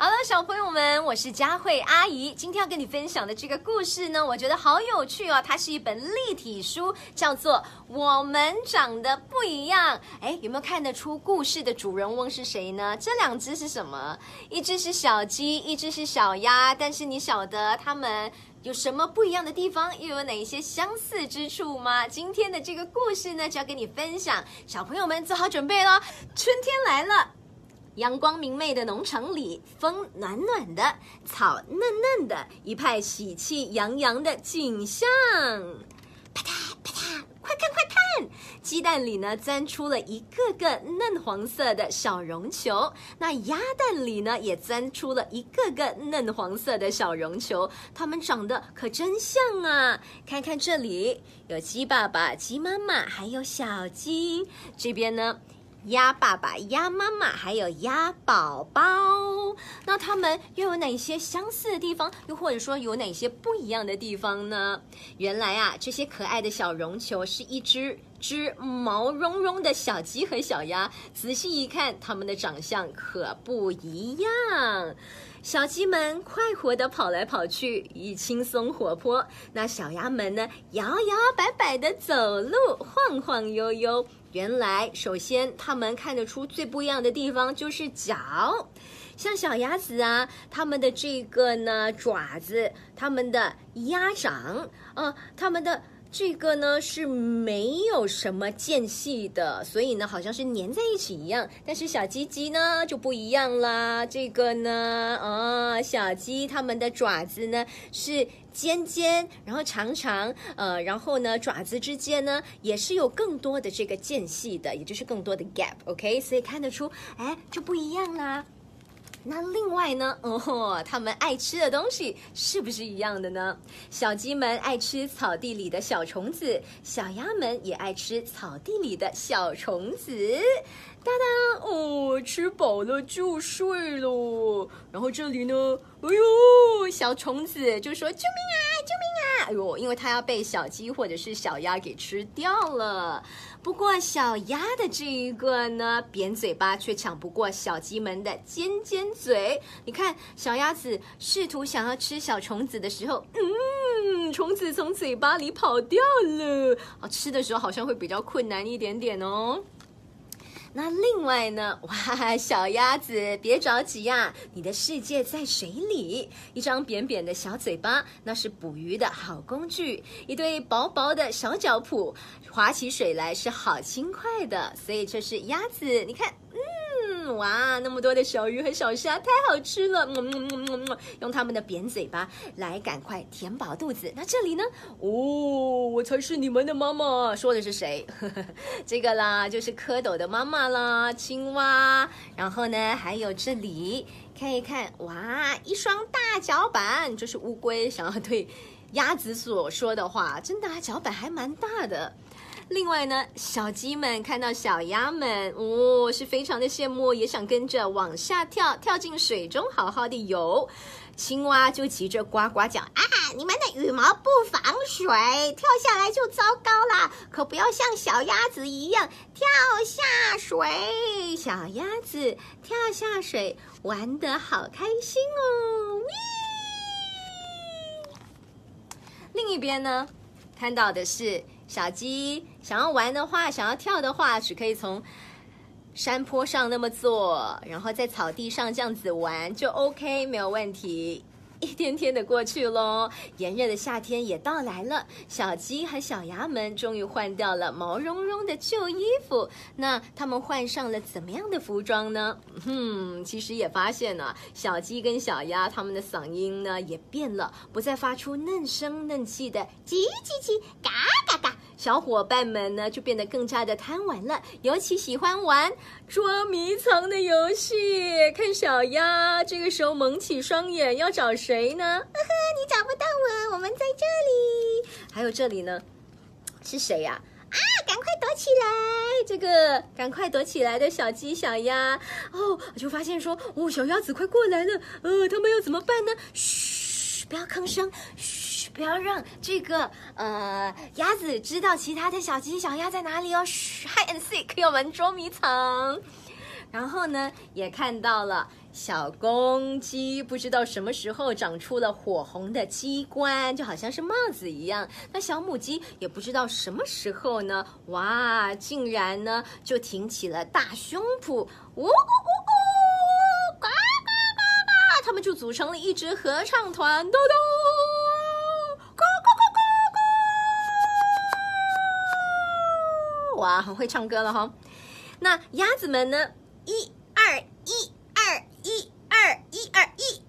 好了，小朋友们，我是佳慧阿姨。今天要跟你分享的这个故事呢，我觉得好有趣哦。它是一本立体书，叫做《我们长得不一样》。哎，有没有看得出故事的主人翁是谁呢？这两只是什么？一只是小鸡，一只是小鸭。但是你晓得它们有什么不一样的地方，又有哪一些相似之处吗？今天的这个故事呢，就要跟你分享。小朋友们做好准备喽，春天来了。阳光明媚的农场里，风暖暖的，草嫩嫩的，一派喜气洋洋的景象。啪嗒啪嗒，快看快看！鸡蛋里呢钻出了一个个嫩黄色的小绒球，那鸭蛋里呢也钻出了一个个嫩黄色的小绒球，它们长得可真像啊！看看这里，有鸡爸爸、鸡妈妈，还有小鸡。这边呢？鸭爸爸、鸭妈妈，还有鸭宝宝，那他们又有哪些相似的地方？又或者说有哪些不一样的地方呢？原来啊，这些可爱的小绒球是一只只毛茸茸的小鸡和小鸭。仔细一看，它们的长相可不一样。小鸡们快活地跑来跑去，一轻松活泼；那小鸭们呢，摇摇摆摆地走路，晃晃悠悠。原来，首先他们看得出最不一样的地方就是脚，像小鸭子啊，它们的这个呢爪子，它们的鸭掌，嗯，它们的。这个呢是没有什么间隙的，所以呢好像是粘在一起一样。但是小鸡鸡呢就不一样啦，这个呢，啊，小鸡它们的爪子呢是尖尖，然后长长，呃，然后呢爪子之间呢也是有更多的这个间隙的，也就是更多的 gap，OK，所以看得出，哎，就不一样啦。那另外呢？哦，他们爱吃的东西是不是一样的呢？小鸡们爱吃草地里的小虫子，小鸭们也爱吃草地里的小虫子。哒哒，哦，吃饱了就睡喽。然后这里呢，哎呦，小虫子就说：“救命啊，！”哎呦，因为它要被小鸡或者是小鸭给吃掉了。不过小鸭的这一个呢，扁嘴巴却抢不过小鸡们的尖尖嘴。你看，小鸭子试图想要吃小虫子的时候，嗯，虫子从嘴巴里跑掉了。啊，吃的时候好像会比较困难一点点哦。那另外呢？哇，小鸭子别着急呀，你的世界在水里。一张扁扁的小嘴巴，那是捕鱼的好工具；一对薄薄的小脚蹼，划起水来是好轻快的。所以这是鸭子，你看。嗯哇，那么多的小鱼和小虾，太好吃了！用它们的扁嘴巴来赶快填饱肚子。那这里呢？哦，我才是你们的妈妈。说的是谁？这个啦，就是蝌蚪的妈妈啦，青蛙。然后呢，还有这里看一看，哇，一双大脚板，就是乌龟想要对鸭子所说的话。真的，脚板还蛮大的。另外呢，小鸡们看到小鸭们，哦，是非常的羡慕，也想跟着往下跳，跳进水中好好的游。青蛙就急着呱呱叫啊！你们的羽毛不防水，跳下来就糟糕啦！可不要像小鸭子一样跳下水。小鸭子跳下水，玩得好开心哦！另一边呢，看到的是。小鸡想要玩的话，想要跳的话，只可以从山坡上那么做，然后在草地上这样子玩就 OK，没有问题。一天天的过去喽，炎热的夏天也到来了。小鸡和小鸭们终于换掉了毛茸茸的旧衣服，那他们换上了怎么样的服装呢？哼，其实也发现了，小鸡跟小鸭它们的嗓音呢也变了，不再发出嫩声嫩气的叽叽叽、嘎。小伙伴们呢就变得更加的贪玩了，尤其喜欢玩捉迷藏的游戏。看小鸭这个时候蒙起双眼，要找谁呢？呵呵，你找不到我，我们在这里。还有这里呢，是谁呀？啊，赶快躲起来！这个赶快躲起来的小鸡、小鸭哦，就发现说，哦，小鸭子快过来了。呃，他们要怎么办呢？嘘，不要吭声。嘘。不要让这个呃鸭子知道其他的小鸡小鸭在哪里哦。Hi and seek，我们捉迷藏。然后呢，也看到了小公鸡不知道什么时候长出了火红的鸡冠，就好像是帽子一样。那小母鸡也不知道什么时候呢，哇，竟然呢就挺起了大胸脯，呜咕咕咕，呱呱呱呱，他们就组成了一支合唱团，咚咚，呱呱呱呱呱，哇，很会唱歌了哈。那鸭子们呢？一二一。二一二一二一，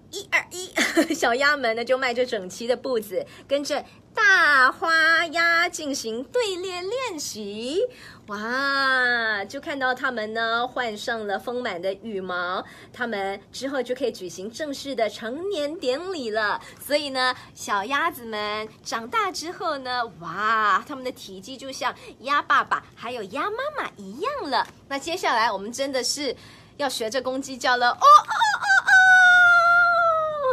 小鸭们呢就迈着整齐的步子，跟着大花鸭进行队列练习。哇，就看到他们呢换上了丰满的羽毛，他们之后就可以举行正式的成年典礼了。所以呢，小鸭子们长大之后呢，哇，他们的体积就像鸭爸爸还有鸭妈妈一样了。那接下来我们真的是。要学着公鸡叫了，哦！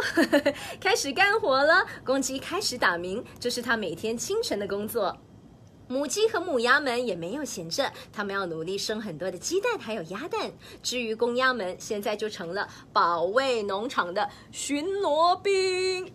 开始干活了，公鸡开始打鸣，这是它每天清晨的工作。母鸡和母鸭们也没有闲着，它们要努力生很多的鸡蛋还有鸭蛋。至于公鸭们，现在就成了保卫农场的巡逻兵。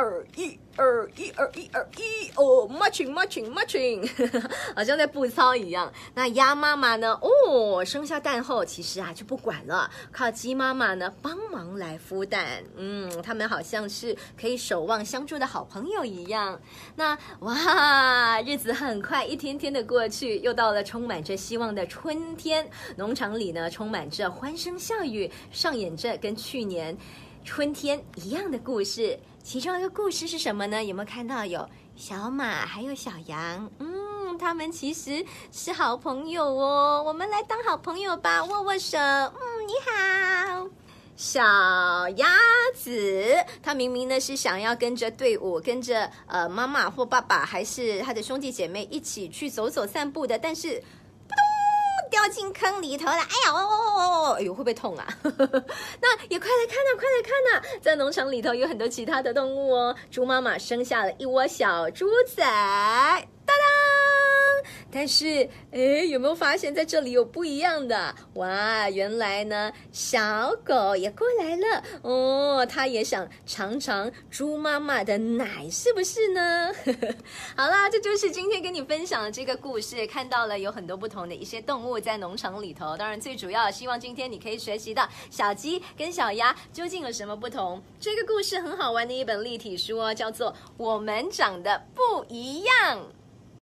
二一二一二一二一哦，marching marching marching，好像在步操一样。那鸭妈妈呢？哦，生下蛋后，其实啊就不管了，靠鸡妈妈呢帮忙来孵蛋。嗯，他们好像是可以守望相助的好朋友一样。那哇，日子很快一天天的过去，又到了充满着希望的春天。农场里呢，充满着欢声笑语，上演着跟去年春天一样的故事。其中一个故事是什么呢？有没有看到有小马还有小羊？嗯，他们其实是好朋友哦。我们来当好朋友吧，握握手。嗯，你好，小鸭子。它明明呢是想要跟着队伍，跟着呃妈妈或爸爸，还是他的兄弟姐妹一起去走走散步的，但是。掉进坑里头了！哎呀，哦哦哦哦！哎呦，会不会痛啊？那也快来看呐，快来看呐！在农场里头有很多其他的动物哦。猪妈妈生下了一窝小猪仔，但是，哎，有没有发现在这里有不一样的？哇，原来呢，小狗也过来了哦，它也想尝尝猪妈妈的奶，是不是呢？好啦，这就是今天跟你分享的这个故事，看到了有很多不同的一些动物在农场里头。当然，最主要希望今天你可以学习到小鸡跟小鸭究竟有什么不同。这个故事很好玩的一本立体书哦，叫做《我们长得不一样》。